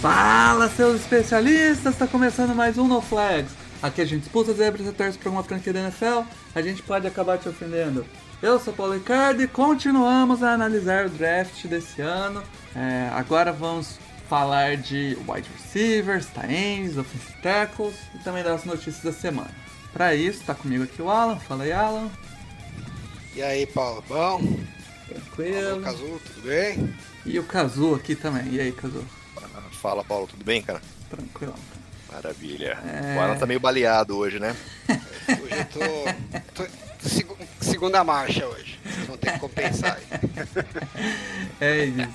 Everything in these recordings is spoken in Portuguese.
Fala, seus especialistas! Está começando mais um No Flags. Aqui a gente expulsa zebras e torce para uma franquia da NFL. A gente pode acabar te ofendendo. Eu sou Paulo Ricardo e continuamos a analisar o draft desse ano. É, agora vamos falar de wide receivers, ends, offensive tackles e também das notícias da semana. Para isso, está comigo aqui o Alan. Fala aí, Alan. E aí, Paulo, bom? Alô, Tranquilo. Cazu, tudo bem? E o Kazu aqui também. E aí, Kazu? Fala, Paulo, tudo bem, cara? Tranquilo. Maravilha. É. O Alan tá meio baleado hoje, né? Hoje eu tô, tô segu- segunda marcha hoje. Vocês vão ter que compensar aí. É isso,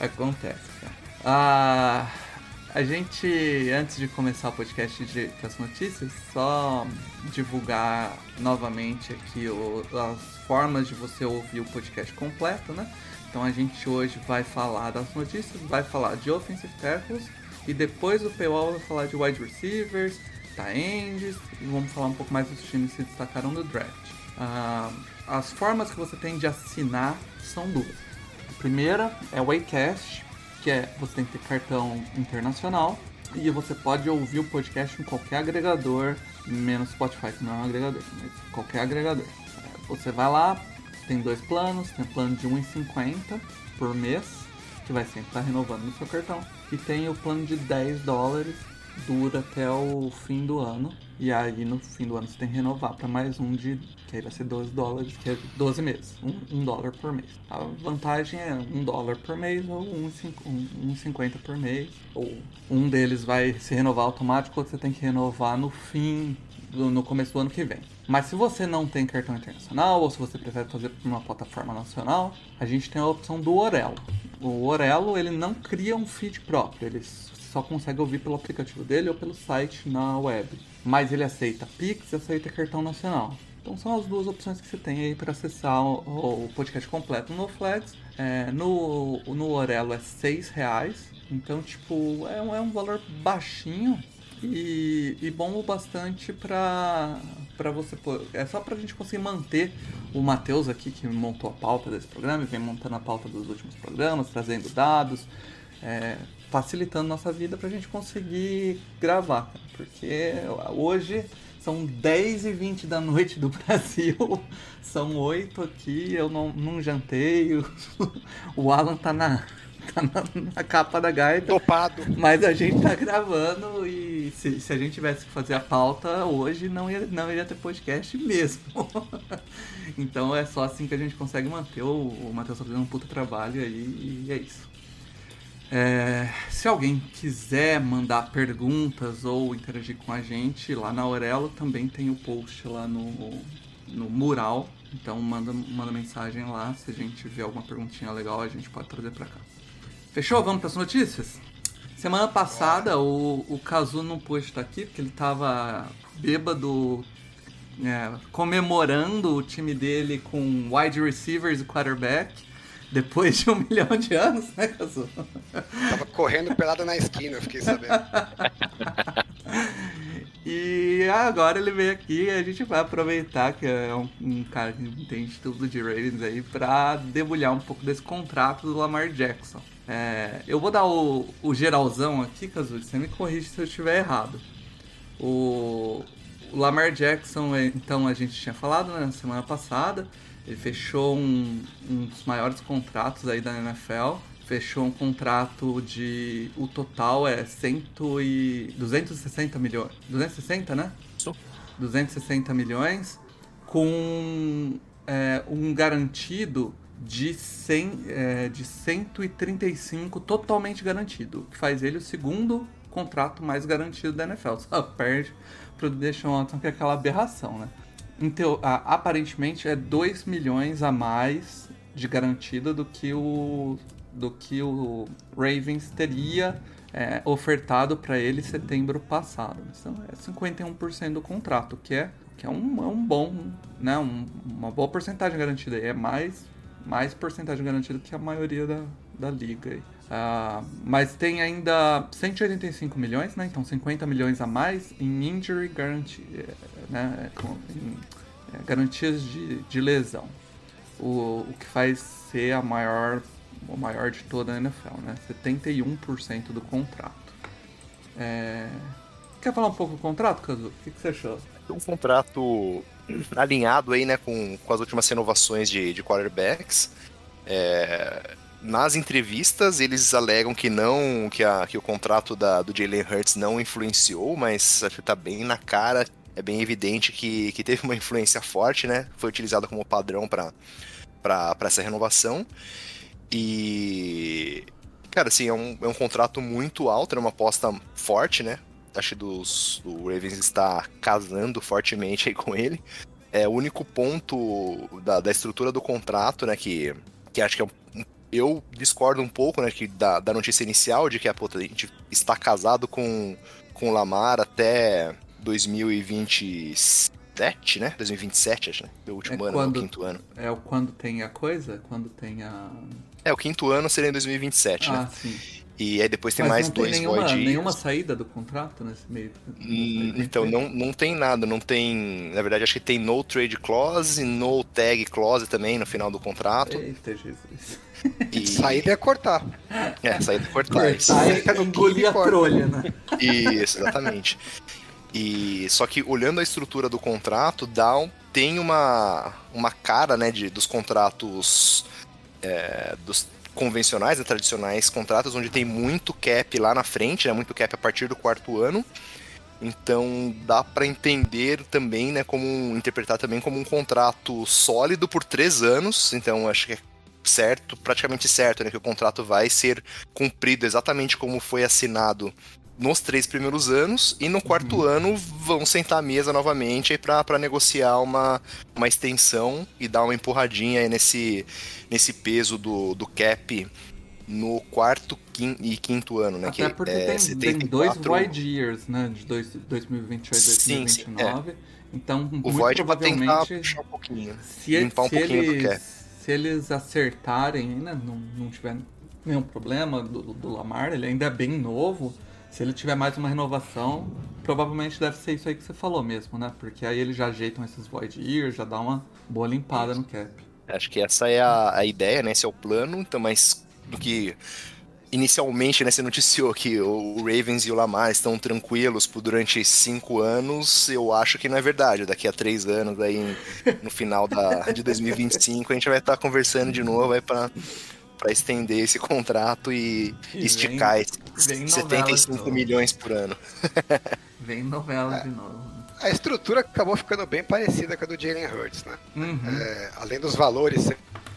acontece. Cara. Ah, a gente, antes de começar o podcast de, das notícias, só divulgar novamente aqui o- as formas de você ouvir o podcast completo, né? Então a gente hoje vai falar das notícias, vai falar de offensive tackles e depois do paywall vai falar de wide receivers, ends e vamos falar um pouco mais dos times que se destacaram no draft. Ah, as formas que você tem de assinar são duas. A primeira é o Acast, que é você tem que ter cartão internacional e você pode ouvir o podcast em qualquer agregador, menos Spotify, que não é um agregador, mas qualquer agregador. Você vai lá, tem dois planos, tem o plano de 1,50 por mês, que vai sempre estar renovando no seu cartão, e tem o plano de 10 dólares, dura até o fim do ano, e aí no fim do ano você tem que renovar para mais um de, que aí vai ser 12 dólares, que é 12 meses, um, um dólar por mês. A vantagem é um dólar por mês ou um, cinco- um, um 50 por mês, ou um deles vai se renovar automático, outro você tem que renovar no fim no começo do ano que vem. Mas se você não tem cartão internacional ou se você prefere fazer por uma plataforma nacional, a gente tem a opção do Orelo. O Orelo ele não cria um feed próprio, ele só consegue ouvir pelo aplicativo dele ou pelo site na web. Mas ele aceita Pix e aceita cartão nacional. Então são as duas opções que você tem aí para acessar o, o podcast completo no Flex. É, no, no Orelo é 6 reais. Então, tipo, é um, é um valor baixinho e, e bom o bastante pra, pra você. É só pra gente conseguir manter o Matheus aqui, que montou a pauta desse programa, e vem montando a pauta dos últimos programas, trazendo dados, é, facilitando nossa vida pra gente conseguir gravar. Porque hoje são 10 e 20 da noite do Brasil, são 8 aqui, eu não, não jantei, o, o Alan tá na. Tá na, na capa da gaita. Topado. Mas a gente tá gravando e se, se a gente tivesse que fazer a pauta hoje, não, ia, não iria ter podcast mesmo. então é só assim que a gente consegue manter. O, o Matheus tá fazendo um puta trabalho aí e é isso. É, se alguém quiser mandar perguntas ou interagir com a gente, lá na Aurelo também tem o post lá no, no mural. Então manda, manda mensagem lá. Se a gente tiver alguma perguntinha legal, a gente pode trazer pra cá. Fechou? Vamos para as notícias? Semana passada o, o Kazu não pôde estar aqui porque ele tava bêbado é, comemorando o time dele com wide receivers e quarterback depois de um milhão de anos, né, Kazu? Tava correndo pelada na esquina, eu fiquei sabendo. E agora ele veio aqui e a gente vai aproveitar que é um, um cara que entende tudo de ratings aí pra debulhar um pouco desse contrato do Lamar Jackson. É, eu vou dar o, o geralzão aqui, Kazu, você me corrige se eu estiver errado. O, o Lamar Jackson, é, então, a gente tinha falado né, na semana passada, ele fechou um, um dos maiores contratos aí da NFL. Fechou um contrato de. O total é 100 e. 260 milhões. 260, né? Isso. 260 milhões. Com é, um garantido de, 100, é, de 135 totalmente garantido. Que faz ele o segundo contrato mais garantido da NFL. Só perde pro Deshaun Watson, que é aquela aberração, né? Então, aparentemente é 2 milhões a mais de garantida do que o, do que o Ravens teria é, ofertado para ele setembro passado. Então é 51% do contrato, que é, que é, um, é um bom, né, um, uma boa porcentagem garantida. É mais, mais porcentagem garantida que a maioria da, da liga. Aí. Uh, mas tem ainda 185 milhões, né? Então 50 milhões a mais em injury guarantee, né? Com, em, é, garantias de, de lesão. O, o que faz ser a maior, o maior de toda a NFL, né? 71% do contrato. É... Quer falar um pouco do contrato, Kazu? O que, que você achou? Um contrato alinhado aí, né, com, com as últimas renovações de, de quarterbacks. É, nas entrevistas eles alegam que não, que, a, que o contrato da, do Jalen Hurts não influenciou, mas acho que tá bem na cara, é bem evidente que, que teve uma influência forte, né? Foi utilizado como padrão para essa renovação. E. Cara, assim, é um, é um contrato muito alto, é uma aposta forte, né? Acho que o Ravens está casando fortemente aí com ele. É o único ponto da, da estrutura do contrato, né? Que, que acho que é um eu discordo um pouco, né, que da, da notícia inicial de que a, puta, a gente está casado com, com o Lamar até 2027, né? 2027, acho, né? O último é ano, quando, o quinto ano. É o quando tem a coisa? Quando tem a. É, o quinto ano seria em 2027, ah, né? sim. E aí depois tem Mas mais não tem dois nenhuma, void years. nenhuma saída do contrato nesse meio? Hum, Então, não, não tem nada, não tem. Na verdade, acho que tem no trade clause, no tag clause também no final do contrato. Eita, Jesus. E... Saída é cortar. É, saída é cortar. isso. Cortar e engolir a trolha, né? Isso, exatamente. E só que olhando a estrutura do contrato, dá um, tem uma, uma cara, né, de, dos contratos é, dos convencionais, né, tradicionais contratos, onde tem muito cap lá na frente, né, muito cap a partir do quarto ano. Então dá para entender também, né, como interpretar também como um contrato sólido por três anos. Então acho que é certo, praticamente certo, né, que o contrato vai ser cumprido exatamente como foi assinado nos três primeiros anos e no quarto Uhum. ano vão sentar à mesa novamente para negociar uma, uma extensão e dar uma empurradinha aí nesse, nesse peso do, do cap no quarto quin- e quinto ano, né? Até que porque é tem, tem dois 74 void years, né? De dois, 2028 e Sim, sim, 2029. Então, O muito Void provavelmente, puxar um pouquinho. se, limpar um se pouquinho do eles, cap. se eles acertarem, né? Não, não tiver nenhum problema do, do Lamar, ele ainda é bem novo. Se ele tiver mais uma renovação, provavelmente deve ser isso aí que você falou mesmo, né? Porque aí eles já ajeitam esses void years, já dá uma boa limpada no cap. Acho que essa é a, a ideia, né? Esse é o plano. Então, mas do que inicialmente, né, você noticiou que o Ravens e o Lamar estão tranquilos por durante cinco anos, eu acho que não é verdade. Daqui a três anos, aí no final da, de 2025, a gente vai estar conversando de novo aí para para estender esse contrato e, E esticar vem- esses vem novela de 75 novo. milhões por ano. Vem novela de novo. A estrutura acabou ficando bem parecida com a do Jalen Hurts, né? Uhum. É, além dos valores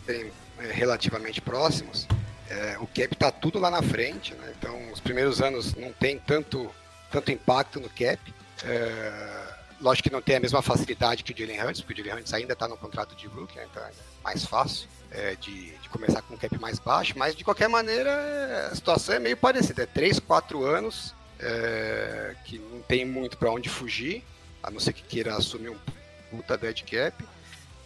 serem é, relativamente próximos, é, o cap tá tudo lá na frente, né? Então os primeiros anos não tem tanto, tanto impacto no cap. É, lógico que não tem a mesma facilidade que o Jalen Hurts, porque o Jalen Hurts ainda está no contrato de rookie, né? então é mais fácil é, de, de começar com um cap mais baixo, mas de qualquer maneira a situação é meio parecida, é 3, 4 anos é, que não tem muito para onde fugir, a não ser que queira assumir um puta dead cap.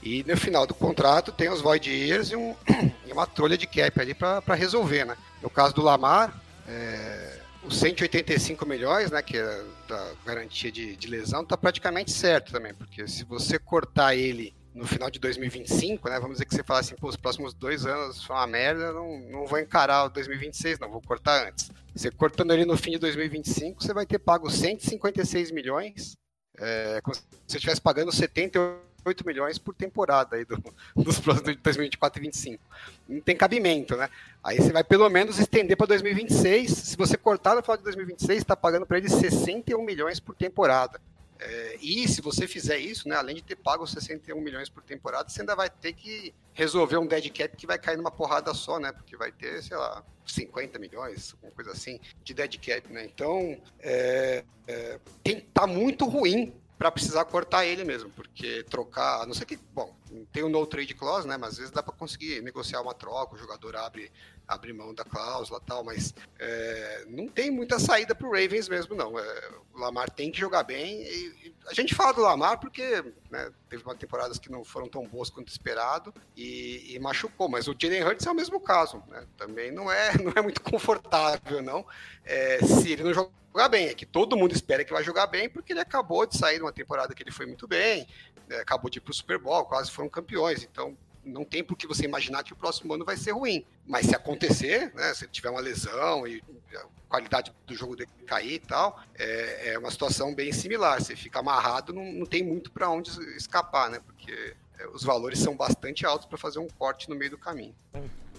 E no final do contrato tem os void years e, um, e uma trolha de cap ali para resolver, né? No caso do Lamar, é, os 185 milhões, né, que é da garantia de, de lesão, tá praticamente certo também, porque se você cortar ele no final de 2025, né, vamos dizer que você fala assim, pô, os próximos dois anos foi uma merda, não, não vou encarar o 2026, não, vou cortar antes. Você cortando ele no fim de 2025, você vai ter pago 156 milhões, é, como se você estivesse pagando 78 milhões por temporada aí do, dos próximos de 2024 e 2025. Não tem cabimento, né? Aí você vai pelo menos estender para 2026. Se você cortar no final de 2026, está pagando para ele 61 milhões por temporada. É, e se você fizer isso, né, além de ter pago 61 milhões por temporada, você ainda vai ter que resolver um dead cap que vai cair numa porrada só, né? Porque vai ter, sei lá, 50 milhões, alguma coisa assim, de dead cap, né? Então, é, é, tem, tá muito ruim para precisar cortar ele mesmo, porque trocar, não sei que, bom, tem um no trade clause, né? Mas às vezes dá para conseguir negociar uma troca, o jogador abre, abre mão da cláusula tal, mas é, não tem muita saída pro Ravens mesmo, não. É, o Lamar tem que jogar bem. E, e a gente fala do Lamar porque né, teve uma temporadas que não foram tão boas quanto esperado e, e machucou, mas o Jalen Hurts é o mesmo caso, né? Também não é, não é muito confortável, não. É, se ele não jogar bem, é que todo mundo espera que vai jogar bem, porque ele acabou de sair de uma temporada que ele foi muito bem, né, acabou de ir para o Super Bowl, quase foram campeões, então não tem por que você imaginar que o próximo ano vai ser ruim. Mas se acontecer, né, se tiver uma lesão e a qualidade do jogo cair e tal, é, é uma situação bem similar. Você fica amarrado, não, não tem muito para onde escapar, né? Porque é, os valores são bastante altos para fazer um corte no meio do caminho.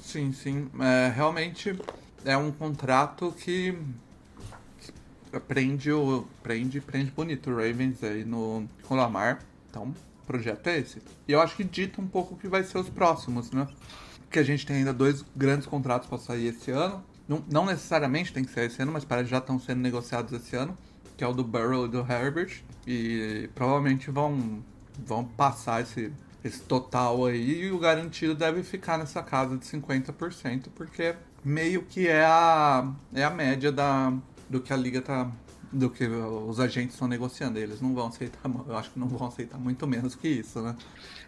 Sim, sim. É, realmente é um contrato que prende o prende prende bonito o Ravens aí no com o Lamar. Então, projeto é esse. E eu acho que dita um pouco o que vai ser os próximos, né? Que a gente tem ainda dois grandes contratos para sair esse ano. Não, não, necessariamente tem que ser esse ano, mas parece que já estão sendo negociados esse ano, que é o do Burrow e do Herbert. E provavelmente vão, vão passar esse, esse total aí e o garantido deve ficar nessa casa de 50%, porque meio que é a, é a média da, do que a liga tá, do que os agentes estão negociando. Eles não vão aceitar, eu acho que não vão aceitar muito menos que isso, né?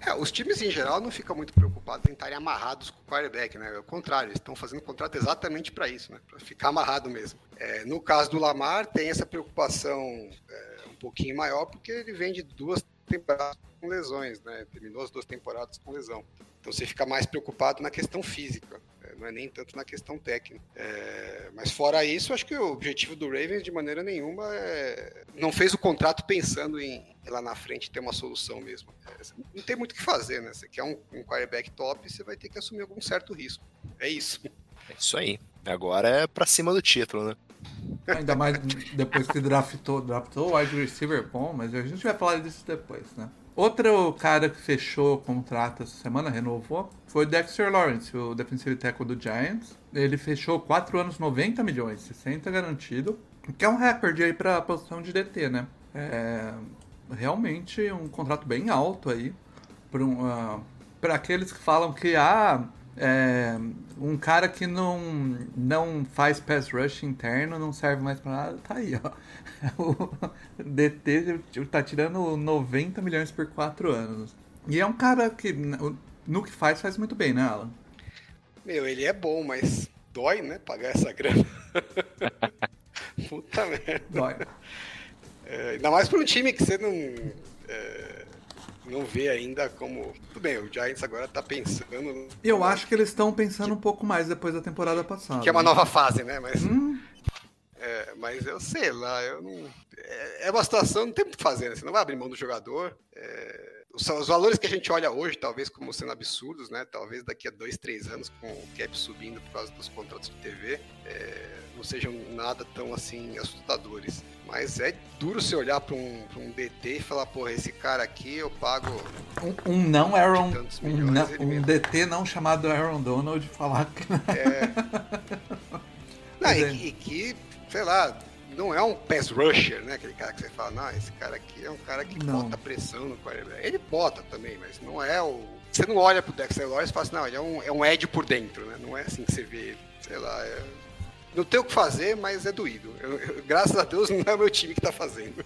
É, os times em geral não ficam muito preocupados em estarem amarrados com o quarterback, né? Ao contrário, eles estão fazendo contrato exatamente para isso, né? Para ficar amarrado mesmo. É, no caso do Lamar, tem essa preocupação é, um pouquinho maior, porque ele vem de duas temporadas com lesões, né? Terminou as duas temporadas com lesão. Então você fica mais preocupado na questão física, né? não é nem tanto na questão técnica. É, mas fora isso, acho que o objetivo do Ravens, de maneira nenhuma, é, não fez o contrato pensando em lá na frente ter uma solução mesmo. É, não tem muito o que fazer, né? Você quer um, um quarterback top, você vai ter que assumir algum certo risco. É isso. É isso aí. Agora é pra cima do título, né? Ainda mais depois que draftou, draftou o wide receiver bom, mas a gente vai falar disso depois, né? Outro cara que fechou o contrato essa semana, renovou, foi o Dexter Lawrence, o defensive tackle do Giants. Ele fechou 4 anos 90 milhões, 60 garantido, que é um recorde aí para a posição de DT, né? É realmente um contrato bem alto aí para um, uh, aqueles que falam que ah, é, um cara que não, não faz pass rush interno não serve mais para nada, tá aí, ó. O DT tá tirando 90 milhões por 4 anos. E é um cara que no que faz, faz muito bem, né, Alan? Meu, ele é bom, mas dói, né, pagar essa grana. Puta merda. Dói. É, ainda mais para um time que você não. É não vê ainda como. Tudo bem, o Giants agora tá pensando. Eu acho que eles estão pensando que... um pouco mais depois da temporada passada. Que é uma nova fase, né? Mas. Hum. É, mas eu sei lá, eu não. É, é uma situação, não tem o que fazer, né? Você não vai abrir mão do jogador. É os, valores que a gente olha hoje, talvez como sendo absurdos, né? Talvez daqui a dois, três anos, com o cap subindo por causa dos contratos de TV, é, não sejam nada tão assim assustadores. Mas é duro você olhar para um, um DT e falar, porra, esse cara aqui eu pago. Um, um não Aaron. Um, não, um DT não chamado Aaron Donald falar que. É. não, e, é. e que, sei lá, não é um pass rusher, né? Aquele cara que você fala, não, esse cara aqui é um cara que não. bota pressão no quarterback. Ele bota também, mas não é o. Você não olha pro Dexter Lawrence e fala assim, não, ele é um, é um Ed por dentro, né? Não é assim que você vê ele. Sei lá, é... não tem o que fazer, mas é doído. Eu, eu, graças a Deus não é o meu time que tá fazendo.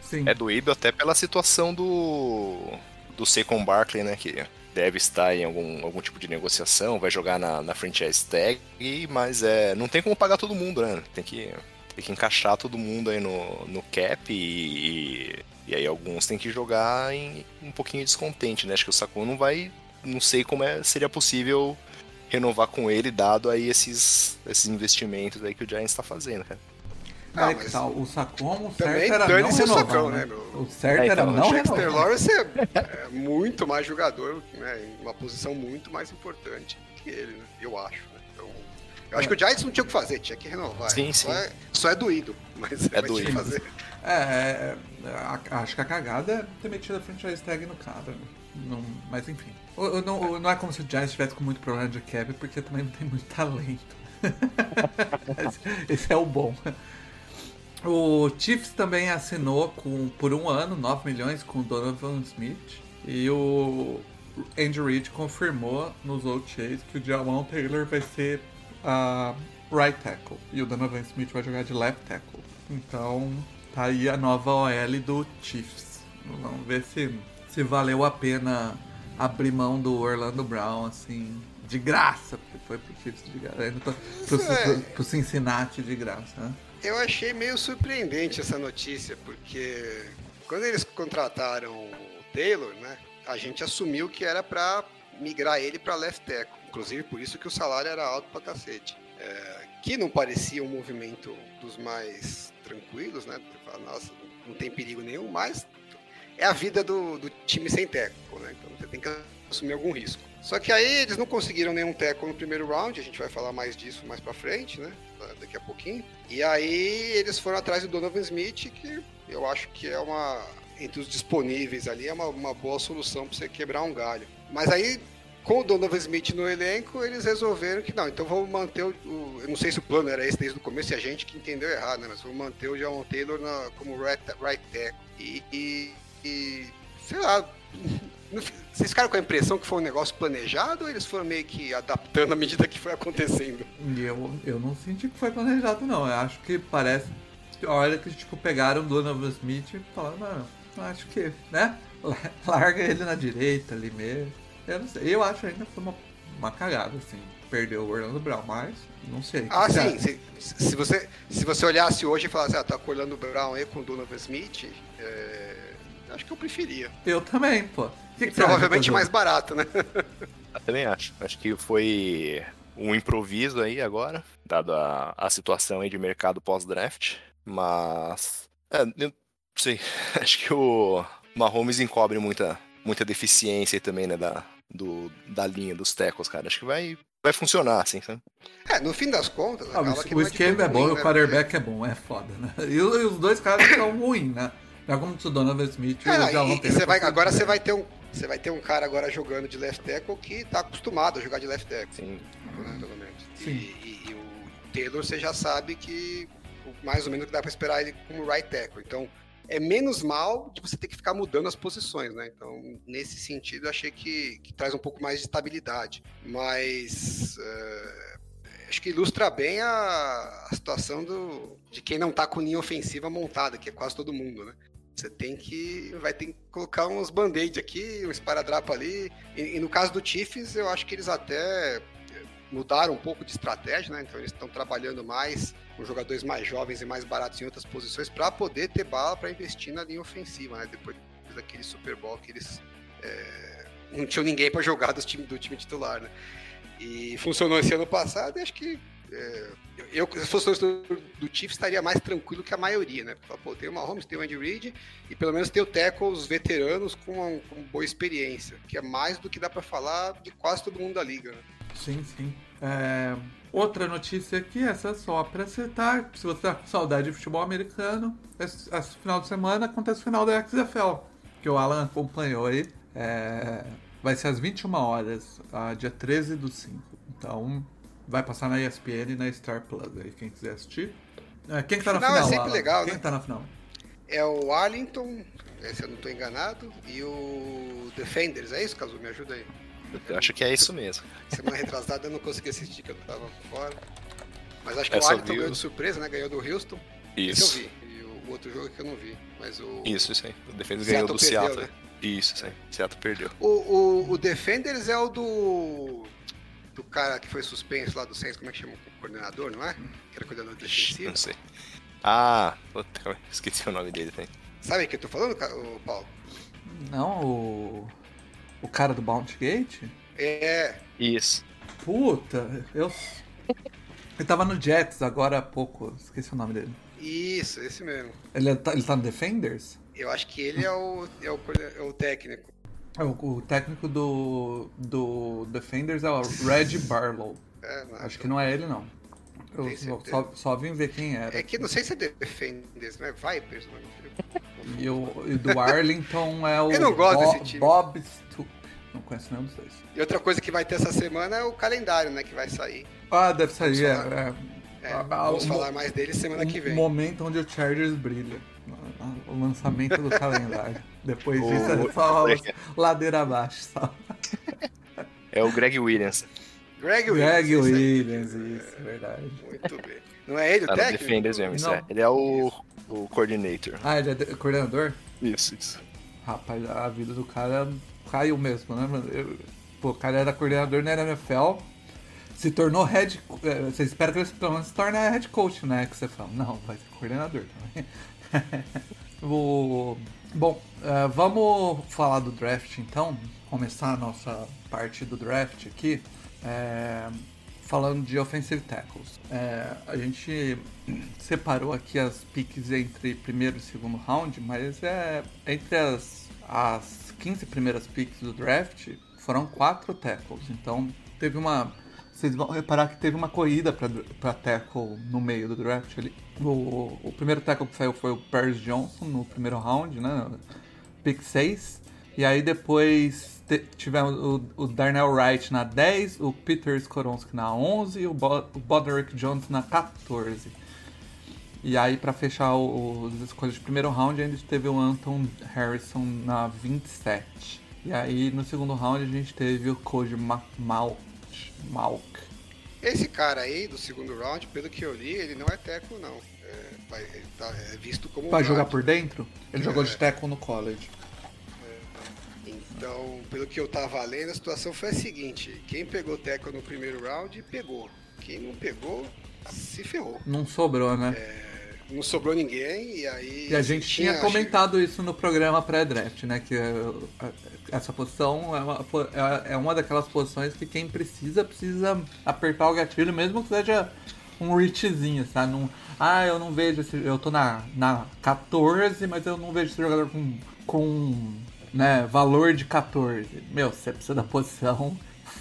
Sim. É doído até pela situação do. do Saquon Barkley, né? Que deve estar em algum, algum tipo de negociação, vai jogar na, na franchise tag, mas é, não tem como pagar todo mundo, né? Tem que tem que encaixar todo mundo aí no, no cap e, e aí alguns tem que jogar em um pouquinho descontente, né? Acho que o Sakun não vai. Não sei como é, seria possível renovar com ele, dado aí esses, esses investimentos aí que o Giants está fazendo, cara. Não, mas tá, o Sacon, o certo era não renovar, sacão, né? né O certo é, então, era não o Dexter Lawrence é, é, muito mais jogador, né? Em uma posição muito mais importante que ele, né? Eu acho, né? Eu acho que o Giants não tinha o que fazer, tinha que renovar. Sim, só sim. É, só é doído, mas é doído. fazer. É, é, é acho que a cagada é ter metido a franchise tag no cara. Não, mas enfim. Não, não é como se o Giants tivesse com muito problema de cap, porque também não tem muito talento. Esse é o bom. O Chiefs também assinou com, por um ano 9 milhões com o Donovan Smith. E o Andy Reid confirmou nos OTAs que o Jawan Taylor vai ser a right tackle e o Donovan Smith vai jogar de left tackle. Então tá aí a nova OL do Chiefs. Vamos ver se, se valeu a pena abrir mão do Orlando Brown, assim, de graça, porque foi pro Chiefs de graça. Tô- Pro, é. pro, pro Cincinnati de graça, né? Eu achei meio surpreendente essa notícia, porque quando eles contrataram o Taylor, né, a gente assumiu que era pra migrar ele pra left tackle. Inclusive por isso que o salário era alto pra cacete. É, que não parecia um movimento dos mais tranquilos, né? Fala, nossa, não tem perigo nenhum, mas é a vida do, do time sem tackle, né? Então você tem que assumir algum risco. Só que aí eles não conseguiram nenhum tackle no primeiro round, a gente vai falar mais disso mais pra frente, né? Daqui a pouquinho. E aí eles foram atrás do Donovan Smith, que eu acho que é uma. Entre os disponíveis ali, é uma, uma boa solução para você quebrar um galho. Mas aí, com o Donovan Smith no elenco, eles resolveram que não, então vamos manter o. o- eu não sei se o plano era esse desde o começo, e a gente que entendeu errado, né? Mas vamos manter o John Taylor na- como right, right tackle. E, e, e, sei lá. Vocês ficaram com a impressão que foi um negócio planejado ou eles foram meio que adaptando à medida que foi acontecendo? Eu, eu não senti que foi planejado, não. Eu acho que parece. A hora que, tipo, pegaram o Donovan Smith e falaram, mano, acho que, né? Larga ele na direita ali mesmo. Eu não sei. Eu acho ainda que foi uma, uma cagada, assim. Perdeu o Orlando Brown, mas não sei. Ah, sim. Se, se você, se você olhasse hoje e falasse, ah, tá com o Orlando Brown aí com o Donovan Smith, é, acho que eu preferia. Eu também, pô. Que que provavelmente mais barato, né? Eu também acho. Acho que foi um improviso aí agora, dado a, a situação aí de mercado pós-draft. Mas. É, eu não sei. Acho que o Mahomes encobre muita, muita deficiência aí também, né? Da, do, da linha dos tecos, cara. Acho que vai, vai funcionar, assim, sabe? É, no fim das contas, Ah, o, o é esquema é bom ruim, e o né? quarterback é bom, é foda, né? E, e os dois caras são ruins, né? Já como o Donovan Smith e É, Javon e, e você vai, agora você vai ter um. Você vai ter um cara agora jogando de left tackle que tá acostumado a jogar de left tackle, Sim. né, pelo menos. E, Sim. e- e o Taylor você já sabe que mais ou menos que dá pra esperar ele como right tackle. Então é menos mal de você ter que ficar mudando as posições, né? Então, nesse sentido, eu achei que, que traz um pouco mais de estabilidade. Mas é, acho que ilustra bem a, a situação do, de quem não tá com linha ofensiva montada, que é quase todo mundo, né? Você tem que. Vai ter que colocar uns band-aid aqui, um esparadrapo ali. E, e no caso do Chiefs, eu acho que eles até mudaram um pouco de estratégia, né? Então eles estão trabalhando mais com jogadores mais jovens e mais baratos em outras posições para poder ter bala para investir na linha ofensiva, né? Depois daquele Super Bowl que eles é, não tinham ninguém para jogar do time, do time titular, né? E funcionou esse ano passado e acho que é, eu, se fosse torcedor do Chiefs, estaria mais tranquilo que a maioria, né? Porque, pô, tem o Mahomes, tem o Andy Reid e pelo menos tem o tackles veteranos com, com boa experiência, que é mais do que dá para falar de quase todo mundo da liga, né? Sim, sim. É, Outra notícia aqui, essa é só pra citar, se você tá com saudade de futebol americano, esse, esse final de semana acontece o final da XFL, que o Alan acompanhou aí. É, vai ser às 21 horas, ah, dia 13 do 5. Então, vai passar na ESPN e na Star Plus aí, quem quiser assistir. É, quem que tá na Final é final, sempre Alan? legal, Quem né? tá na final? É o Arlington, se eu não estou enganado, e o Defenders, é isso, Cazu? Me ajuda aí. Eu acho que é isso mesmo. Semana retrasada eu não consegui assistir, que eu tava fora. Mas acho que É, o Arlington ganhou de surpresa, né? Ganhou do Houston. Esse eu Isso. vi. E o outro jogo que eu não vi. Mas o. Isso, isso aí. O Seattle ganhou do perdeu, Seattle. né? Isso, isso aí. Seattle perdeu. O, o, o Defenders é o do. Do cara que foi suspenso lá do Saints, como é que chama? O coordenador, não é? Que era coordenador defensivo. Não sei. Ah, puta, esqueci o nome dele também. Sabe o que eu tô falando, Paulo? Não, o. O cara do Bounty Gate? É. Isso. Puta, eu. Ele tava no Jets agora há pouco, esqueci o nome dele. Isso, esse mesmo. Ele tá, ele tá no Defenders? Eu acho que ele é o, é o, é o técnico. É, O, o técnico do, do Defenders é o Red Barlow. É, não, Acho que não é ele, não. Eu só, só, vim ver quem era. É que não sei se é Defenders, não é Vipers, mano. E o e do Arlington é o Eu não gosto Bo- desse time. Bob Stoop. Não conheço nenhum dos dois. E outra coisa que vai ter essa semana é o calendário, né? Que vai sair. Ah, deve sair. Vamos É, É, Ah, vamos o- falar mais dele semana que um vem. momento onde o Chargers brilha. O lançamento do calendário. Depois disso é só ladeira abaixo. Só. É o Greg Williams. Greg Williams. Greg isso aí. Williams, isso, verdade. Muito bem. Não é ele o no técnico? Defenders mesmo, isso Não. é. Ele é o, o coordinator. Ah, ele é de- coordenador? Isso, isso. Rapaz, a vida do cara caiu mesmo, né? Eu- pô, o cara era coordenador na NFL, se tornou head. eh, Você espera que ele pelo menos se torne head coach, né? Que você fala, não, vai ser coordenador também. o, bom, eh, vamos falar do draft então. Começar a nossa parte do draft aqui. eh, falando de offensive tackles. Eh, a gente separou aqui as picks entre primeiro e segundo round, mas é entre as, as 15 primeiras picks do draft foram quatro tackles. Então teve uma. Vocês vão reparar que teve uma corrida para tackle no meio do draft ali. O, o primeiro tackle que saiu foi o Paris Johnson no primeiro round, né? Pick 6. E aí depois tivemos o, o Darnell Wright na 10, o Peter Skoronski na 11 e o, Bo, o Boderick Jones na 14. E aí, pra fechar o- os escolhas de primeiro round, a gente teve o Anton Harrison na 27. E aí, no segundo round, a gente teve o Code Ma Malk. Malk. Esse cara aí, do segundo round, pelo que eu li, ele não é teco, não. É, ele tá- é visto como Vai jogar por dentro? Ele jogou É. de tackle no college. Então, pelo que eu tava lendo, a situação foi a seguinte: quem pegou teco no primeiro round, pegou. Quem não pegou, se ferrou. Não sobrou, né? Não sobrou ninguém, e aí. E a gente tinha acho- comentado isso no programa pré-draft, né? Que eh, essa posição é uma, é- é uma daquelas posições que quem precisa, precisa apertar o gatilho, mesmo que seja um reachzinho, sabe? Não, ah, eu não vejo esse. Eu tô na, na 14, mas eu não vejo esse jogador com, com né, valor de 14. Meu, você precisa da posição,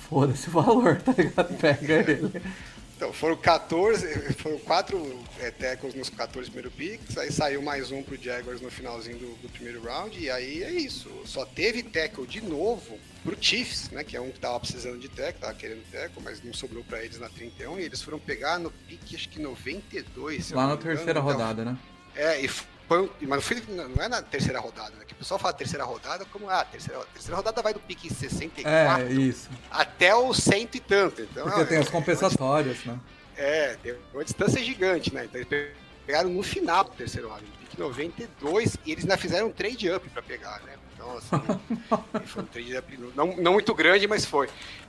foda-se o valor, tá ligado? Pega ele. Então, foram 14, foram quatro é, tackles nos 14 primeiros picks, aí saiu mais um pro Jaguars no finalzinho do, do primeiro round, e aí é isso. Só teve tackle de novo pro Chiefs, né, que é um que tava precisando de tackle, tava querendo tackle, mas não sobrou pra eles na 31, e eles foram pegar no pique, acho que 92. se eu Lá na terceira Então, rodada, né? É, e foi, mas não, foi, não é na terceira rodada, né? Que o pessoal fala terceira rodada como, ah, terceira, terceira rodada vai do pique 64 É, isso. até o cento e tanto. Então, Porque é- tem as é compensatórias, né? é, tem uma distância gigante, né? Então eles pegaram no final do terceiro round, pique 92, e eles ainda fizeram um trade up pra pegar, né? Então, assim, foi um trade up não, não muito grande, mas foi.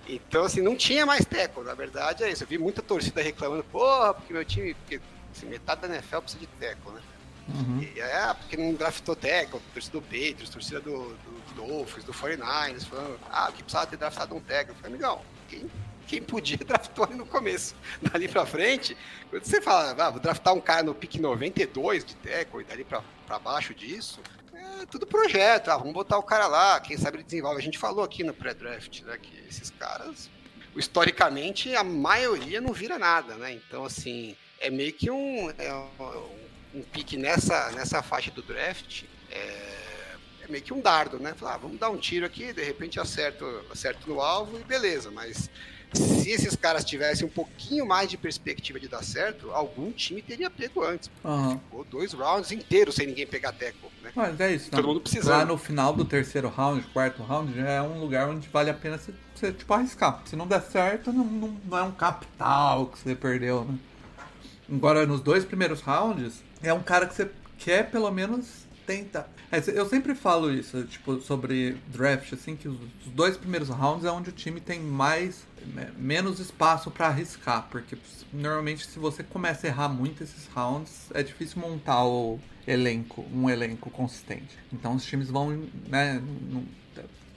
Então, assim, não tinha mais teco, na verdade é isso. Eu vi muita torcida reclamando, porra, porque meu time, porque assim, metade da NFL precisa de teco, né? Uhum. E, é, porque não draftou teco, torcida do Patriots, torcida do, do Dolphins, do 49ers, falando, ah, que precisava ter draftado um teco. Eu falei, amigão, quem, quem podia draftou ali no começo. Dali pra frente, quando você fala, ah, vou draftar um cara no pique 92 de teco e dali pra, pra baixo disso, é tudo projeto, ah, vamos botar o cara lá, quem sabe ele desenvolve. A gente falou aqui no pré-draft, né, que esses caras, historicamente, a maioria não vira nada, né? Então, assim, é meio que um, é um, um pique nessa, nessa faixa do draft, é, é meio que um dardo, né? Falar, ah, vamos dar um tiro aqui, de repente acerto, acerto no alvo e beleza, mas se esses caras tivessem um pouquinho mais de perspectiva de dar certo, algum time teria pego antes. Aham. Ficou dois rounds inteiros sem ninguém pegar teco, né? Mas é isso. Todo não. mundo precisando. Lá no final do terceiro round, quarto round, já é um lugar onde vale a pena você, você, tipo, arriscar. Se não der certo, não, não, não é um capital que você perdeu, né? Agora, nos dois primeiros rounds, é um cara que você quer pelo menos tentar. É, eu sempre falo isso, tipo, sobre draft, assim, que os dois primeiros rounds é onde o time tem mais, né, menos espaço pra arriscar, porque normalmente se você começa a errar muito esses rounds, é difícil montar o elenco, um elenco consistente. Então os times vão, né,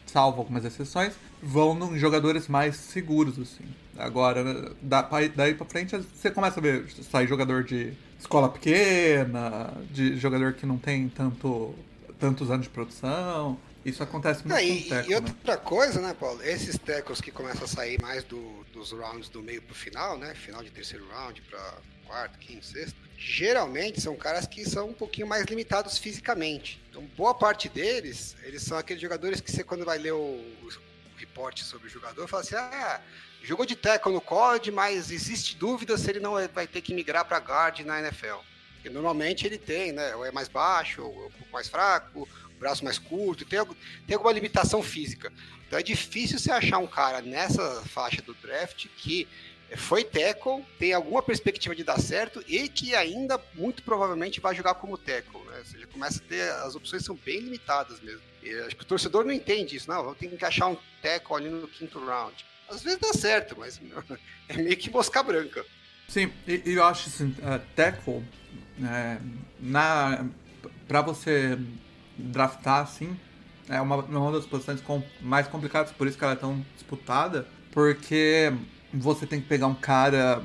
salvo algumas exceções, vão em jogadores mais seguros, assim. Agora, da- daí pra frente, você começa a ver sair jogador de escola pequena, de jogador que não tem tanto, tantos anos de produção. Isso acontece muito com e, o teco, e né? outra coisa, né, Paulo? Esses tecos que começam a sair mais do- dos rounds do meio pro final, né? Final de terceiro round para quarto, quinto, sexto. Geralmente são caras que são um pouquinho mais limitados fisicamente. Então, boa parte deles, eles são aqueles jogadores que você, quando vai ler o, o reporte sobre o jogador, fala assim: ah, jogou de tackle no college, mas existe dúvida se ele não vai ter que migrar para guard na NFL. Porque normalmente ele tem, né? Ou é mais baixo, ou é um pouco mais fraco, braço mais curto, tem, tem alguma limitação física. Então é difícil você achar um cara nessa faixa do draft que foi tackle, tem alguma perspectiva de dar certo e que ainda muito provavelmente vai jogar como tackle, né? Ou seja, começa a ter as opções são bem limitadas mesmo. E acho que o torcedor não entende isso, não, eu tenho que achar um tackle ali no quinto round. Às vezes dá certo, mas é meio que mosca branca. Sim, e eu acho assim, uh, tackle, é, na para você draftar assim, é uma, uma das posições com, mais complicadas, por isso que ela é tão disputada, porque você tem que pegar um cara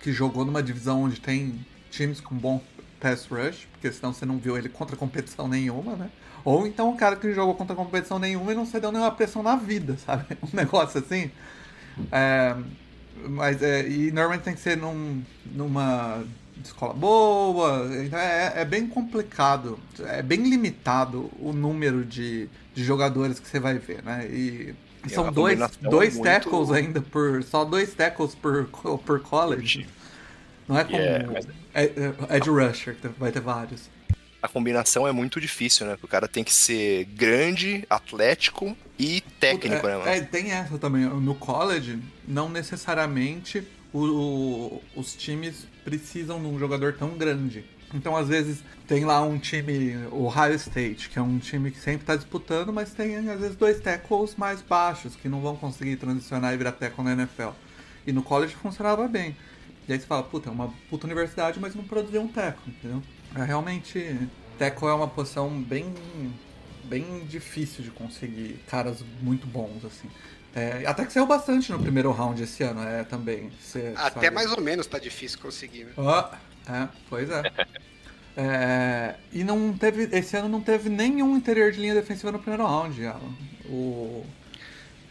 que jogou numa divisão onde tem times com bom pass rush, porque senão você não viu ele contra competição nenhuma, né? Ou então um cara que jogou contra competição nenhuma e não cedeu nenhuma pressão na vida, sabe? Um negócio assim. É, mas é, e normalmente tem que ser num, numa escola boa, então é, é, bem complicado, é bem limitado o número de, de jogadores que você vai ver, né? E e são dois, dois muito... tackles ainda por. Só dois tackles por, por college. Não é como. Yeah, mas... É, é, Edge Rusher, que vai ter vários. A combinação é muito difícil, né? O cara tem que ser grande, atlético e técnico, é, né, mano? É, tem essa também. No college, não necessariamente o, o, os times precisam de um jogador tão grande. Então, às vezes, tem lá um time, o Ohio State, que é um time que sempre está disputando, mas tem, às vezes, dois tackles mais baixos, que não vão conseguir transicionar e virar tackle na NFL. E no college funcionava bem. E aí você fala, puta, é uma puta universidade, mas não produziu um tackle, entendeu? É, realmente, tackle é uma posição bem, bem difícil de conseguir caras muito bons, assim. É, até que saiu bastante no primeiro round esse ano, é, também. Até sabe. mais ou menos tá difícil conseguir, né? Oh, é, pois é. é. E não teve. Esse ano não teve nenhum interior de linha defensiva no primeiro round, Alan. O.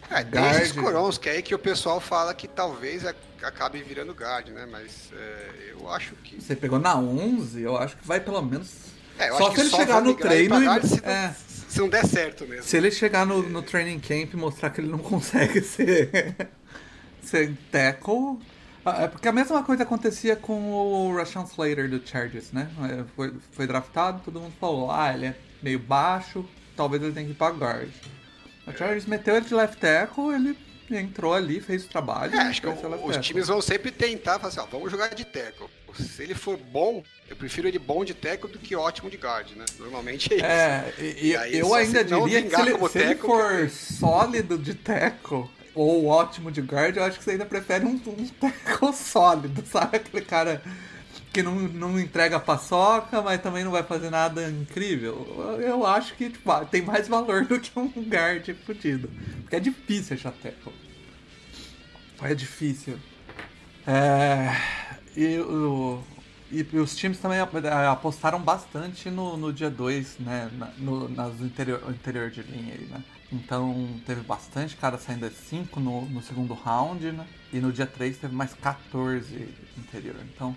É, tem esses corons que é aí que o pessoal fala que talvez acabe virando guard, né? Mas é, eu acho que. Você pegou na 11, eu acho que vai pelo menos. É, só se ele chegar no treino e. Se, é. não, se não der certo mesmo. Se ele chegar no, no training camp e mostrar que ele não consegue ser. ser tackle, é porque a mesma coisa acontecia com o Rashawn Slater do Chargers, né? É, foi, foi draftado, todo mundo falou, ah, ele é meio baixo, talvez ele tenha que ir pra guard. O Chargers meteu ele de left tackle, ele entrou ali, fez o trabalho. É, acho que os times vão sempre tentar fazer, assim, ó, vamos jogar de tackle. Se ele for bom, eu prefiro ele bom de tackle do que ótimo de guard, né? Normalmente é isso. É, e, e aí, eu ainda diria que se ele, se ele for sólido de tackle, ou ótimo de guard, eu acho que você ainda prefere um, um tackle sólido, sabe? Aquele cara que não, não entrega paçoca, mas também não vai fazer nada incrível. Eu acho que tipo, tem mais valor do que um guard fudido. Porque é difícil achar tackle. É difícil. É, e, o, e, os times também apostaram bastante no, no dia 2, né? No, nas interior, interior de linha aí, né? Então teve bastante cara saindo de 5 no, no segundo round, né? E no dia 3 teve mais 14 interior. Então.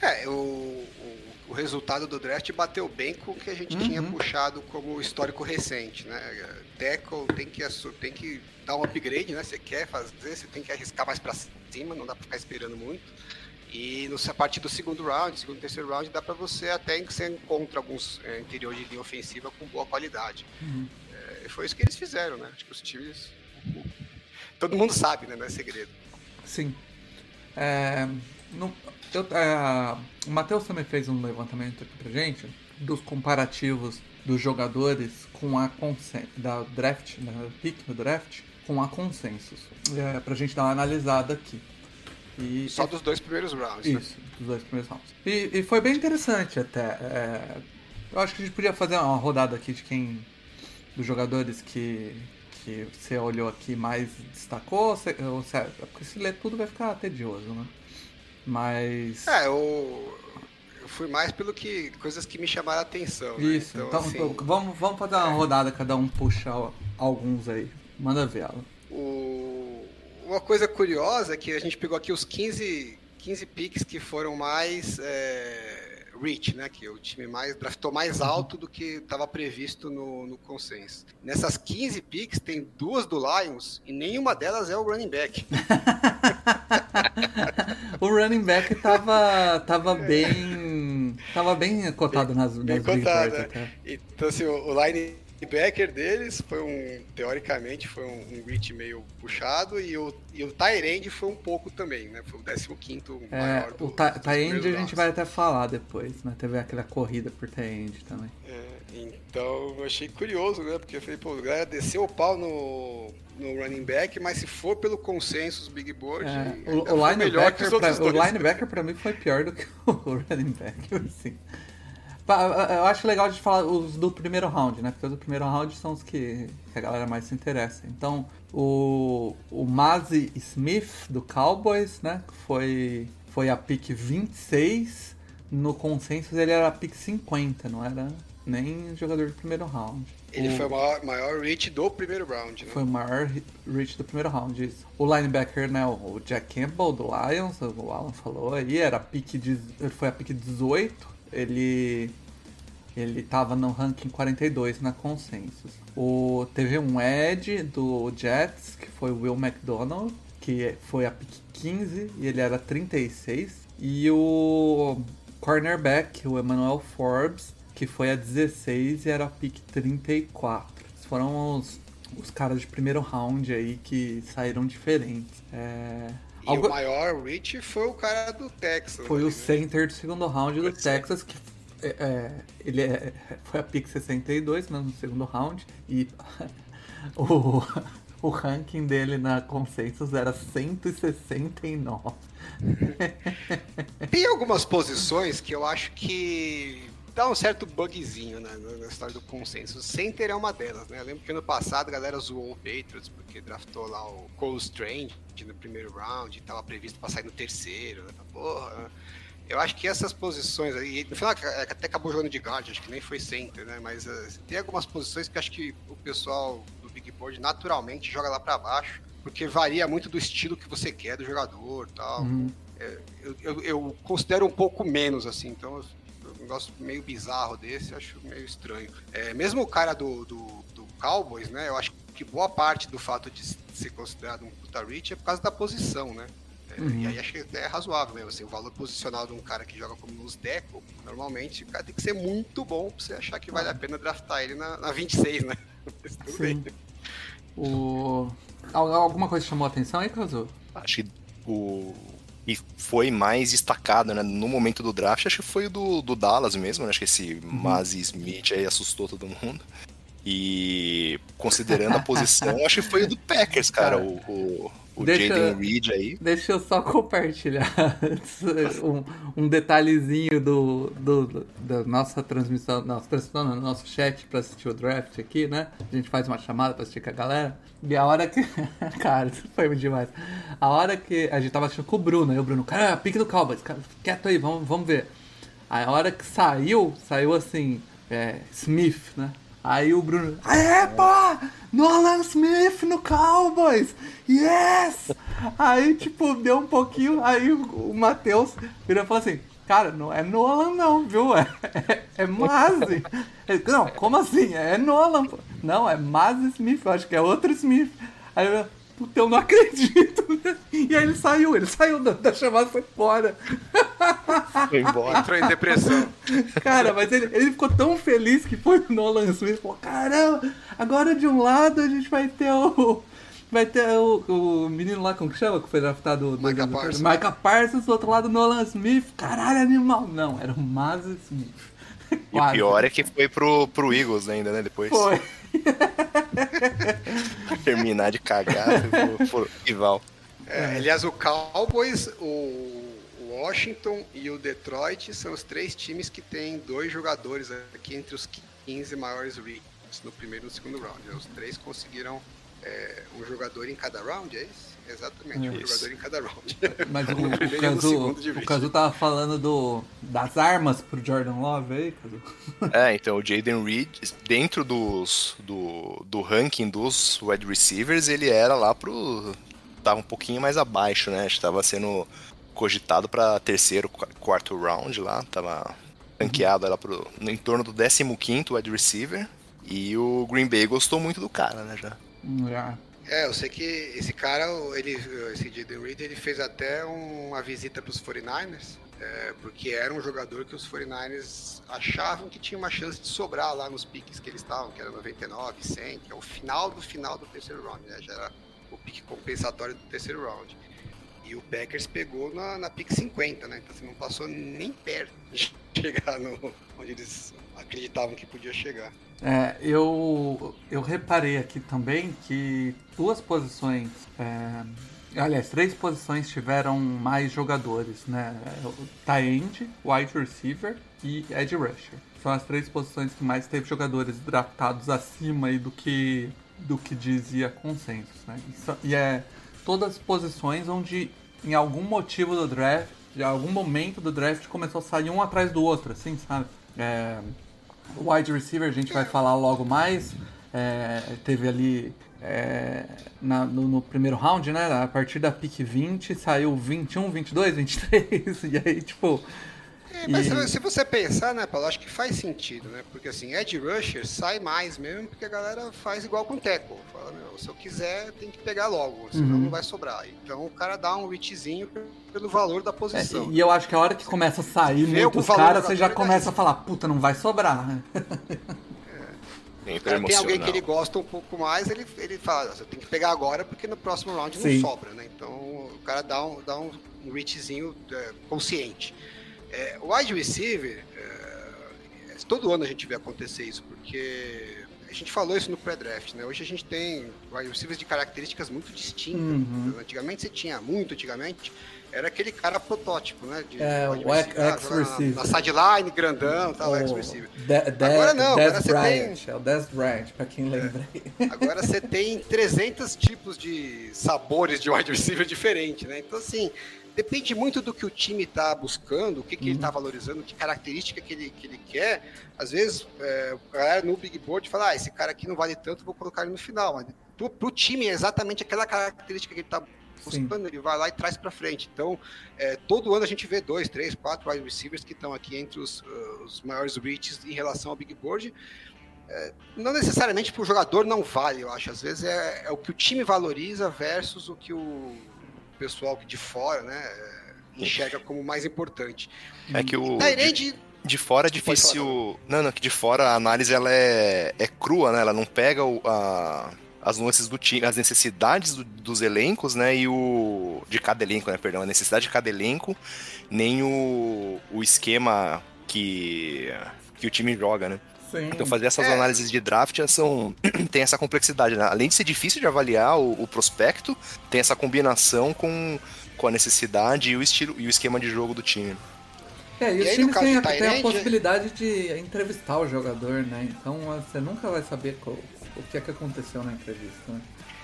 É, o, o, o resultado do draft bateu bem com o que a gente uhum. tinha puxado como histórico recente, né? Tackle tem que, tem que dar um upgrade, né? Você quer fazer, você tem que arriscar mais para cima, não dá para ficar esperando muito. E no, a partir do segundo round, segundo terceiro round, dá para você até que você encontra alguns é, interiores de linha ofensiva com boa qualidade. Uhum. Foi isso que eles fizeram, né? Acho que os times. Todo mundo sabe, né? Não é segredo. Sim. É, no, eu, é, o Matheus também fez um levantamento aqui pra gente dos comparativos dos jogadores com a da draft, da pick no draft, com a consensus. É, pra gente dar uma analisada aqui. E, Só dos dois primeiros rounds. Né? Isso, né? dos dois primeiros rounds. E, e foi bem interessante até. É, eu acho que a gente podia fazer uma rodada aqui de quem dos jogadores que, que você olhou aqui mais destacou? Ou você, ou você, porque se ler tudo vai ficar tedioso, né? Mas. É, eu, eu fui mais pelo que. coisas que me chamaram a atenção. Né? Isso, né? então, então, assim, então, vamos, vamos fazer uma rodada, cada um puxa alguns aí. Manda ver ela. O, uma coisa curiosa é que a gente pegou aqui os 15, 15 picks que foram mais. É reach, né, que o time mais draftou mais alto do que estava previsto no, no consenso. Nessas 15 picks tem duas do Lions e nenhuma delas é o running back. o running back tava, tava bem Sim, tava bem cotado nas, bem nas cotado, Big né? Então, assim, o, o linebacker deles foi um, teoricamente, foi um, um reach meio puxado e o, e o Tyrande foi um pouco também, né? Foi o 15 É, maior do o Ty- dos Tyend a gente vai até falar depois, né? Teve aquela corrida por Tyend também. É, então, eu achei curioso, né? Porque eu falei, pô, a galera desceu o pau no, no running back, mas se for pelo consenso, os big board, É, o, o linebacker, pra, o linebacker pra mim foi pior do que o running back, assim. Eu acho legal de falar os do primeiro round, né? Porque os do primeiro round são os que, que a galera mais se interessa. Então, o, o Mazi Smith do Cowboys, né? que Foi, foi a pick 26. No consenso ele era a pick 50, não era nem jogador do primeiro round. Ele O- foi o maior, maior reach do primeiro round, né? foi o maior reach do primeiro round. Isso. O linebacker, né, o Jack Campbell do Lions, o Alan falou aí, era pick de, foi a pick 18. Ele ele tava no ranking 42 na consensus. O teve um Ed do Jets, que foi o Will McDonald, que foi a pick 15 e ele era 36. E o cornerback, o Emmanuel Forbes, que foi a 16 e era a pick 34. Esses foram os, os caras de primeiro round aí que saíram diferentes. É, E algo- o maior reach foi o cara do Texas. foi ali, o né? center do segundo round do. Texas, que é, é, ele é- foi a pick 62, mesmo no segundo round, e o, o ranking dele na consensus era 169. Tem algumas posições que eu acho que dá um certo bugzinho na, na história do consenso. Center é uma delas, né? Eu lembro que ano passado a galera zoou o Patriots porque draftou lá o Cole Strange no primeiro round e tava previsto pra sair no terceiro. Né? Porra, né? Eu acho que essas posições aí, no final até acabou jogando de guard, acho que nem foi center, né? Mas eh, tem algumas posições que acho que o pessoal do Big Board naturalmente joga lá pra baixo, porque varia muito do estilo que você quer do jogador tal Uhum. eu, eu, eu considero um pouco menos, assim, então negócio meio bizarro desse, eu acho meio estranho. É, mesmo o cara do, do, do Cowboys, né, eu acho que boa parte do fato de ser considerado um puta reach é por causa da posição, né? É, Uhum. E aí acho que é razoável mesmo, assim, o valor posicional de um cara que joga como nos deco, normalmente o cara tem que ser muito bom pra você achar que vale a pena draftar ele na, na 26, né? Mas tudo Sim. bem. O... Al- Alguma coisa chamou a atenção aí, Kazu? Acho que o. E foi mais destacado, né? No momento do draft, acho que foi o do, do Dallas mesmo, né? Acho que esse Mazzy Smith aí assustou todo mundo. E considerando a posição, acho que foi o do Packers, cara. Cara, o o, o deixa- Jaden Reed aí. Deixa eu só compartilhar um, um detalhezinho do, do, do- da nossa transmissão, nossa transmissão, não, nosso chat pra assistir o draft aqui, né? A gente faz uma chamada pra assistir com a galera. E a hora que. cara, isso foi demais. A hora que. A gente tava assistindo com o Bruno, aí o Bruno, cara, pique do Cowboys, cara, quieto aí, vamos, vamos ver. Aí a hora que saiu, saiu assim, é, Smith, né? Aí o Bruno, aê, pô! Nolan Smith no Cowboys! Yes! Aí, tipo, deu um pouquinho, aí o, Matheus virou e falou assim, cara, não é Nolan não, viu? É, é, é Mazzi. Ele, não, como assim? É Nolan. Não, é Mazzi Smith, eu acho que é outro Smith. Aí eu, puta, eu não acredito. né? E aí ele saiu, ele saiu da, da chamada e foi fora. Foi embora. Entrou em depressão. Cara, mas ele, ele ficou tão feliz que foi o Nolan Smith. Falou, caramba, agora de um lado a gente vai ter o. Vai ter o, o menino lá, como que chama? Que foi draftado dois Micah? Parsons. Micah Parsons, do outro lado Nolan Smith. Caralho, animal. Não, era o Maz Smith. E o pior é que foi pro, pro Eagles ainda, né? Depois. Foi. Terminar de cagar pro, pro rival. É, aliás, o Cowboys, o Washington e o Detroit são os três times que têm dois jogadores aqui entre os 15 maiores reads no primeiro e no segundo round. né? Os três conseguiram é, um jogador em cada round, é isso? Exatamente, um Isso. jogador em cada round. Mas o, o, Kazu, o. Kazu tava falando do, das armas pro Jordan Love aí, Kazu. É, então o Jaden Reed, dentro dos, do, do ranking dos wide receivers, ele era lá pro. Tava um pouquinho mais abaixo, né? Estava sendo cogitado para terceiro, qu- quarto round lá. Tava ranqueado lá pro, em torno do 15 wide receiver. E o Green Bay gostou muito do cara, né? Já. Já. É, eu sei que esse cara, ele, esse Jaden Reed, ele fez até uma visita para os 49ers, é, porque era um jogador que os 49ers achavam que tinha uma chance de sobrar lá nos piques que eles estavam, que era 99, 100, que é o final do final do terceiro round, né? Já era o pique compensatório do terceiro round. E o Packers pegou na, na pique 50, né? Então assim, não passou nem perto de chegar no, onde eles acreditavam que podia chegar. É, eu, eu reparei aqui também que duas posições, é, aliás, três posições tiveram mais jogadores, né? Tight wide receiver e edge rusher. São as três posições que mais teve jogadores draftados acima do que do que dizia consensus, né? E é todas posições onde em algum motivo do draft, de algum momento do draft começou a sair um atrás do outro, assim, sabe? É, wide receiver a gente vai falar logo mais. É, teve ali é, na, no, no, primeiro round, né? A partir da pick 20 saiu 21, 22, 23. E aí, tipo. É, mas e... se você pensar, né, Paulo, acho que faz sentido, né? Porque assim, Ed Rusher sai mais mesmo porque a galera faz igual com o Teco. Fala, meu, se eu quiser, tem que pegar logo, senão uhum. não vai sobrar. Então o cara dá um reachzinho pelo valor da posição. É, e eu acho que a hora que começa a sair muitos caras, você já começa a falar, puta, não vai sobrar, né? É, tem alguém que ele gosta um pouco mais, ele, ele fala, você tem que pegar agora porque no próximo round Sim. não sobra, né? Então o cara dá um, dá um reachzinho é, consciente. É, o wide receiver, é, todo ano a gente vê acontecer isso, porque a gente falou isso no pré-draft, né? Hoje a gente tem wide receivers de características muito distintas. Uhum. Antigamente você tinha, muito antigamente, era aquele cara protótipo, né? De, é, o ex-receiver. Na, na sideline, grandão, tal, o ex-receiver. Agora não, agora você Bryant, tem... É o Des Bryant, pra quem lembra. É. Agora você tem 300 tipos de sabores de wide receiver diferente, né? Então, assim, depende muito do que o time está buscando, o que, que uhum. ele está valorizando, que característica que ele, que ele quer. Às vezes, é, a galera no Big Board fala, ah, esse cara aqui não vale tanto, vou colocar ele no final. Mas para o time é exatamente aquela característica que ele está buscando, ele vai lá e traz para frente. Então, é, todo ano a gente vê dois, três, quatro wide receivers que estão aqui entre os, uh, os maiores reaches em relação ao Big Board. É, não necessariamente para o jogador não vale, eu acho. Às vezes é, é o que o time valoriza versus o que o pessoal que de fora, né, enxerga como mais importante. É que o de, de fora é difícil, não, não, que de fora a análise ela é, é crua, né? Ela não pega o, a, as nuances do time, as necessidades do, dos elencos, né? E o de cada elenco, né? Perdão, a necessidade de cada elenco, nem o, o esquema que que o time joga, né? Sim. Então fazer essas é. análises de draft são, tem essa complexidade, né? Além de ser difícil de avaliar o, o, prospecto, tem essa combinação com, com a necessidade e o estilo e o esquema de jogo do time. É, e, e os aí, times têm, têm a possibilidade de entrevistar o jogador, né? Então você nunca vai saber qual, o que é que aconteceu na entrevista. Né?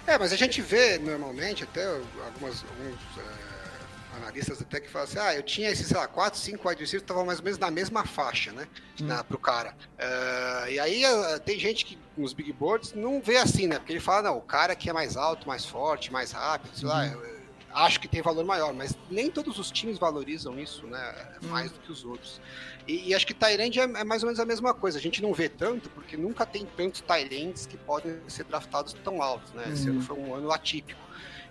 É, mas a gente vê normalmente até algumas, alguns é, analistas até que falam assim, ah, eu tinha esses, sei lá, 4, 5 wide receivers que estavam mais ou menos na mesma faixa, né, hum. na, pro cara. Uh, e aí uh, tem gente que nos big boards não vê assim, né, porque ele fala, não, o cara que é mais alto, mais forte, mais rápido, sei lá, uhum. eu, acho que tem valor maior, mas nem todos os times valorizam isso, né, mais hum. do que os outros. E, e acho que Tyrande é, é, mais ou menos a mesma coisa. A gente não vê tanto, porque nunca tem tantos Tyrands que podem ser draftados tão altos, né? Esse ano foi um ano atípico.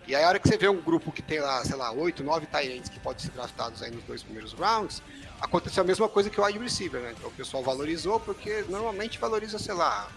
E aí, a hora que você vê um grupo que tem lá, sei lá, oito, nove Tyrants que podem ser draftados aí nos dois primeiros rounds, aconteceu a mesma coisa que o wide receiver, né? Então o pessoal valorizou porque normalmente valoriza, sei lá,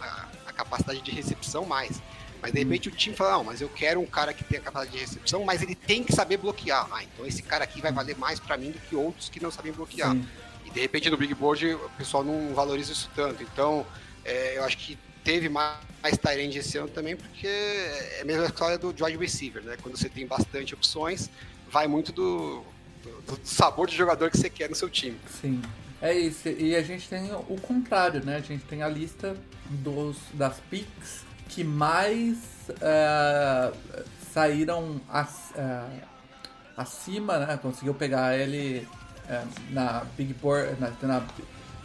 a, a capacidade de recepção mais. Mas de repente o time fala, não, mas eu quero um cara que tenha capacidade de recepção, mas ele tem que saber bloquear. Ah, então esse cara aqui vai valer mais para mim do que outros que não sabem bloquear. Sim. E de repente no Big Board o pessoal não valoriza isso tanto. Então, é, eu acho que teve mais, mais Tyrande esse ano também, porque é a mesma história do wide receiver, né? Quando você tem bastante opções, vai muito do, do, do sabor de jogador que você quer no seu time. Sim. É isso, e a gente tem o contrário, né? A gente tem a lista dos, das picks que mais uh, saíram uh, acima, né? Conseguiu pegar ele uh, na Big Board, na, na,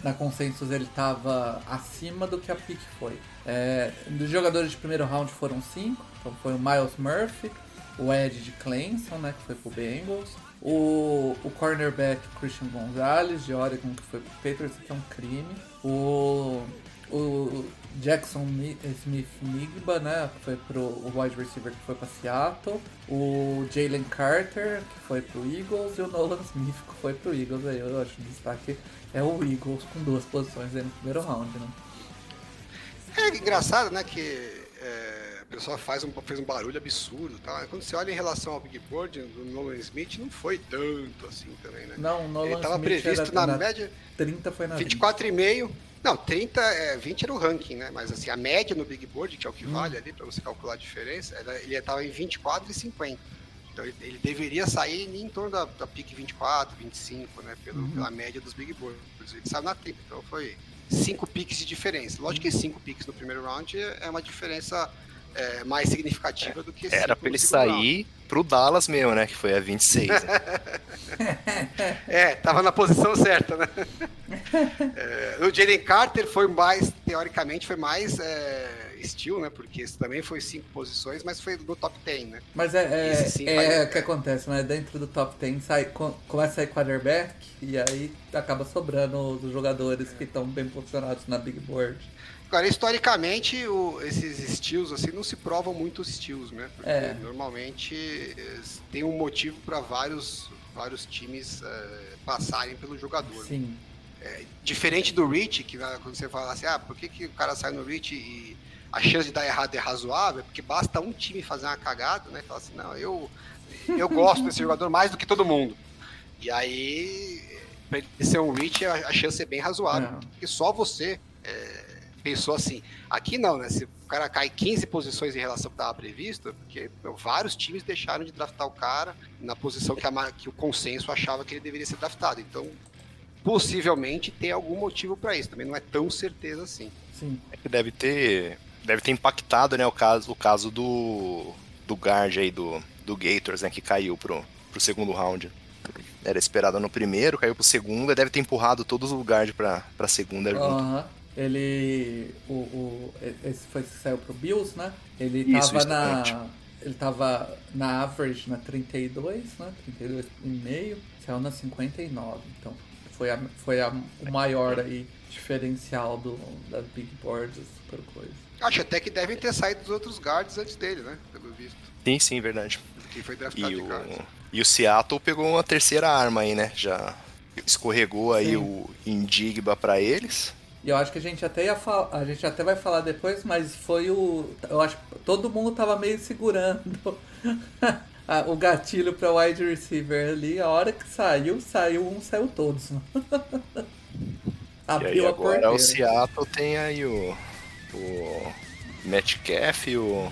na Consensus ele estava acima do que a pick foi. É, dos jogadores de primeiro round foram cinco. Então foi o Miles Murphy, o Ed de Clemson, né, que foi pro Bengals. O, o cornerback Christian Gonzalez, de Oregon, que foi pro Patriots, que é um crime. O, o Jackson Smith Nigba, né? Que foi pro o wide receiver que foi para Seattle. O Jalen Carter, que foi pro Eagles. E o Nolan Smith, que foi pro Eagles. Aí eu acho o destaque é o Eagles com duas posições no primeiro round, né? É engraçado, né? Que é, o pessoal faz um, fez um barulho absurdo. Tá? Quando você olha em relação ao Big Board, do Nolan Smith não foi tanto assim também, né? Não, o Nolan Ele tava Smith previsto era, na, média. 30 foi na 24,5. Não, 30, é, 20 era o ranking, né? Mas assim, a média no Big Board, que é o que hum. vale ali para você calcular a diferença, era, ele estava em 24,50. Então ele, ele, deveria sair em torno da, da pique 24, 25, né? Pelo, uhum. Pela média dos Big Boards. Ele saiu na 30, então foi 5 piques de diferença. Lógico que 5 piques no primeiro round é uma diferença é, mais significativa do que Era para ele sair round. pro Dallas mesmo, né? Que foi a 26. Né? é, tava na posição certa, né? É, o Jalen Carter foi mais, teoricamente, foi mais é, steel, né? Porque isso também foi cinco posições, mas foi no top 10, né? Mas é, é, é o que acontece, né? Dentro do top 10 sai, começa a sair quarterback e aí acaba sobrando os jogadores que estão bem posicionados na big board. Agora, historicamente, o, esses estilos assim não se provam muito estilos, né? Porque é. normalmente tem um motivo para vários, vários times é, passarem pelo jogador. Sim. Né? É, diferente do Rich, que quando você fala assim, ah, por que, que o cara sai no Rich e a chance de dar errado é razoável? Porque basta um time fazer uma cagada, né? Fala assim, não, eu, eu gosto desse jogador mais do que todo mundo. E aí, para ele ser um Rich, a, chance é bem razoável. Porque só você é, pensou assim. Aqui não, né? Se o cara cai 15 posições em relação ao que estava previsto, porque vários times deixaram de draftar o cara na posição que, a, que o consenso achava que ele deveria ser draftado. Então, possivelmente tem algum motivo para isso. Também não é tão certeza assim. Sim. É que deve ter, deve ter impactado, né, o caso, o caso do do guard aí do, do Gators, né, que caiu pro, pro segundo round. Era esperado no primeiro, caiu pro segundo, deve ter empurrado todos os guard pra, pra segunda junto. Ele. O, o, esse foi que saiu pro Bills, né? Ele isso, tava na. Ele tava na average na 32, né? 32,5, saiu na 59. Então foi, a, foi a, o maior aí diferencial do, das Big Boards, super coisa. Acho até que devem ter saído dos outros guards antes dele, né? Pelo visto. Sim, sim, verdade. Quem foi draftado e de o, E o Seattle pegou uma terceira arma aí, né? Já escorregou aí sim. o Indigba para eles. E eu acho que a gente até ia falar, a gente até vai falar depois, mas foi o. Eu acho que todo mundo tava meio segurando o gatilho para wide receiver ali. A hora que saiu, saiu um, saiu todos. Abriu e aí, a agora o Seattle tem aí o. O Metcalf, o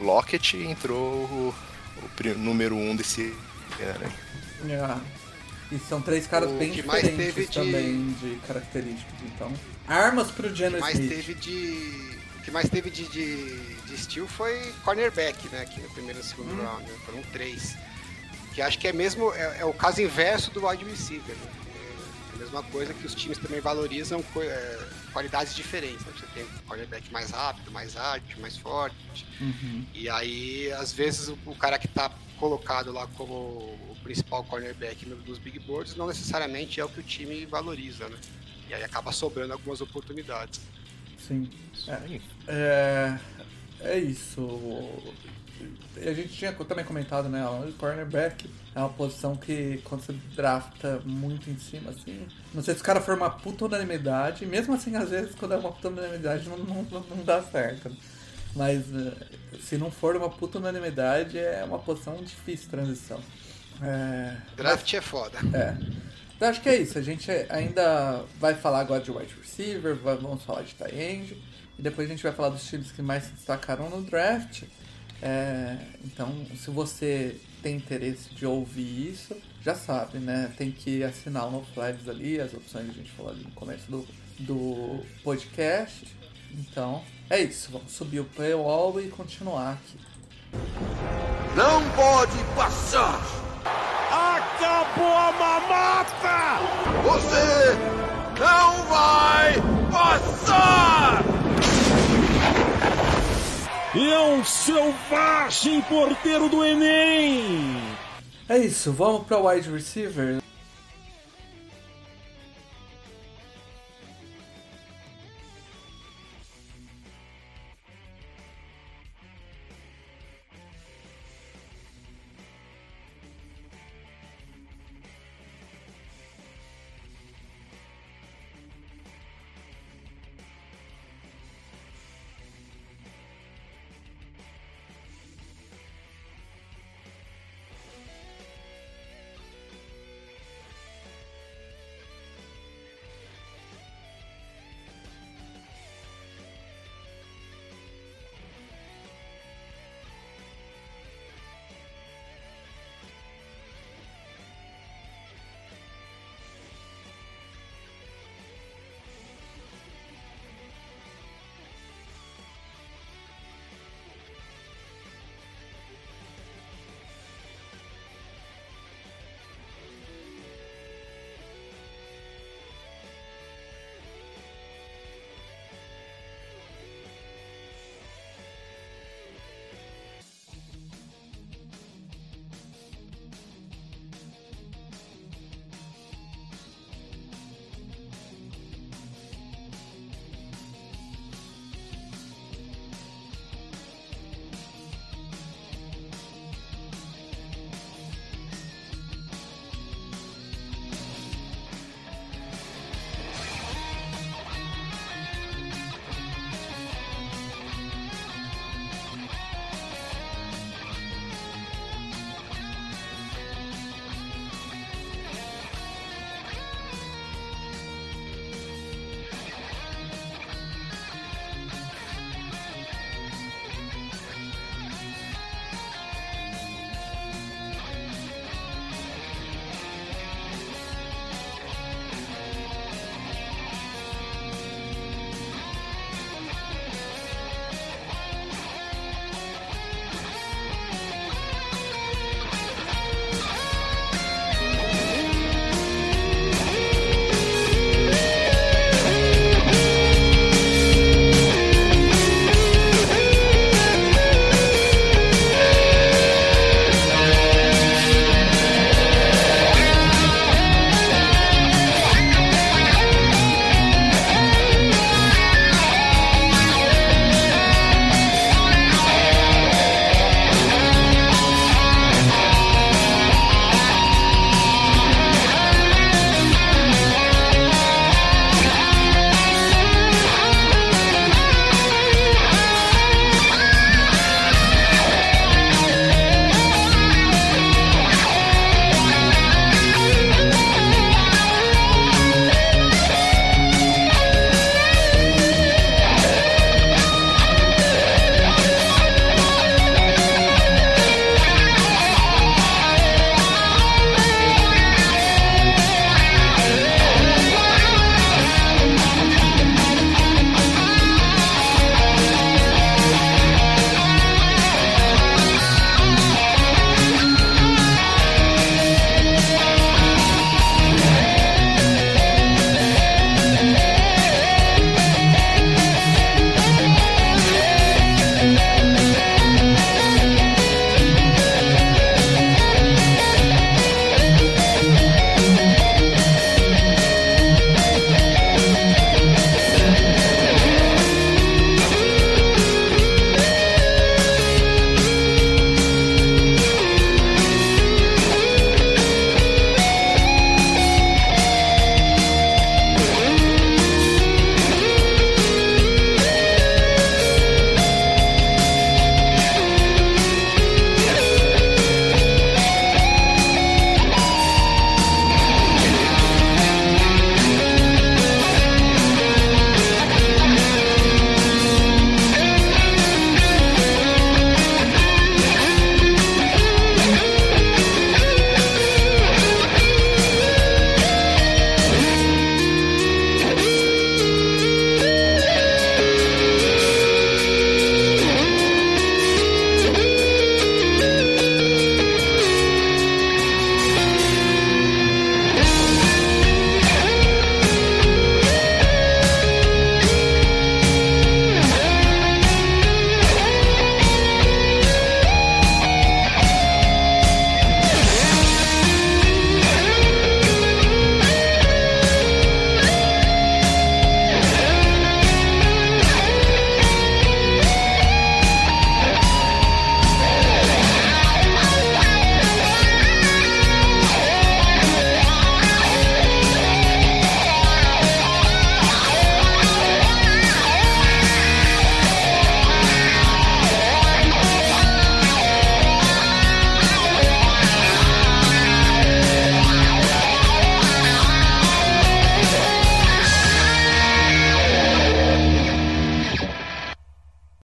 Lockett entrou o, o número um desse ano. Yeah. E são três caras o bem diferentes também de características. Então, armas pro Geno mais Smith. Teve de, o que mais teve de, de, de steel foi cornerback, né? Aqui no primeiro e segundo hum. round. Né? Foram três. Que acho que é mesmo é, é o caso inverso do wide receiver. Né? A mesma coisa que os times também valorizam é, qualidades diferentes. Né? Você tem um cornerback mais rápido, mais ágil, mais forte. Uhum. E aí, às vezes, o, o cara que está colocado lá como o principal cornerback dos big boards não necessariamente é o que o time valoriza, né? E aí acaba sobrando algumas oportunidades. Sim. É, é, é isso. A gente tinha também comentado, né? O cornerback é uma posição que quando você drafta muito em cima, assim. Não sei se o cara for uma puta unanimidade, mesmo assim, às vezes, quando é uma puta unanimidade, não, não, não dá certo. Mas eh, se não for uma puta unanimidade, é uma posição difícil transição. É... Draft é foda. É. Então acho que é isso. A gente ainda vai falar agora de wide receiver, vamos falar de tight end. E depois a gente vai falar dos times que mais se destacaram no draft. É, então, se você tem interesse de ouvir isso, já sabe, né? Tem que assinar o No Flags ali, as opções que a gente falou ali no começo do, do podcast. Então, é isso. Vamos subir o paywall e continuar aqui. Não pode passar! Acabou a mamata! Você não vai passar! E é um selvagem porteiro do Enem! É isso, vamos para wide receiver.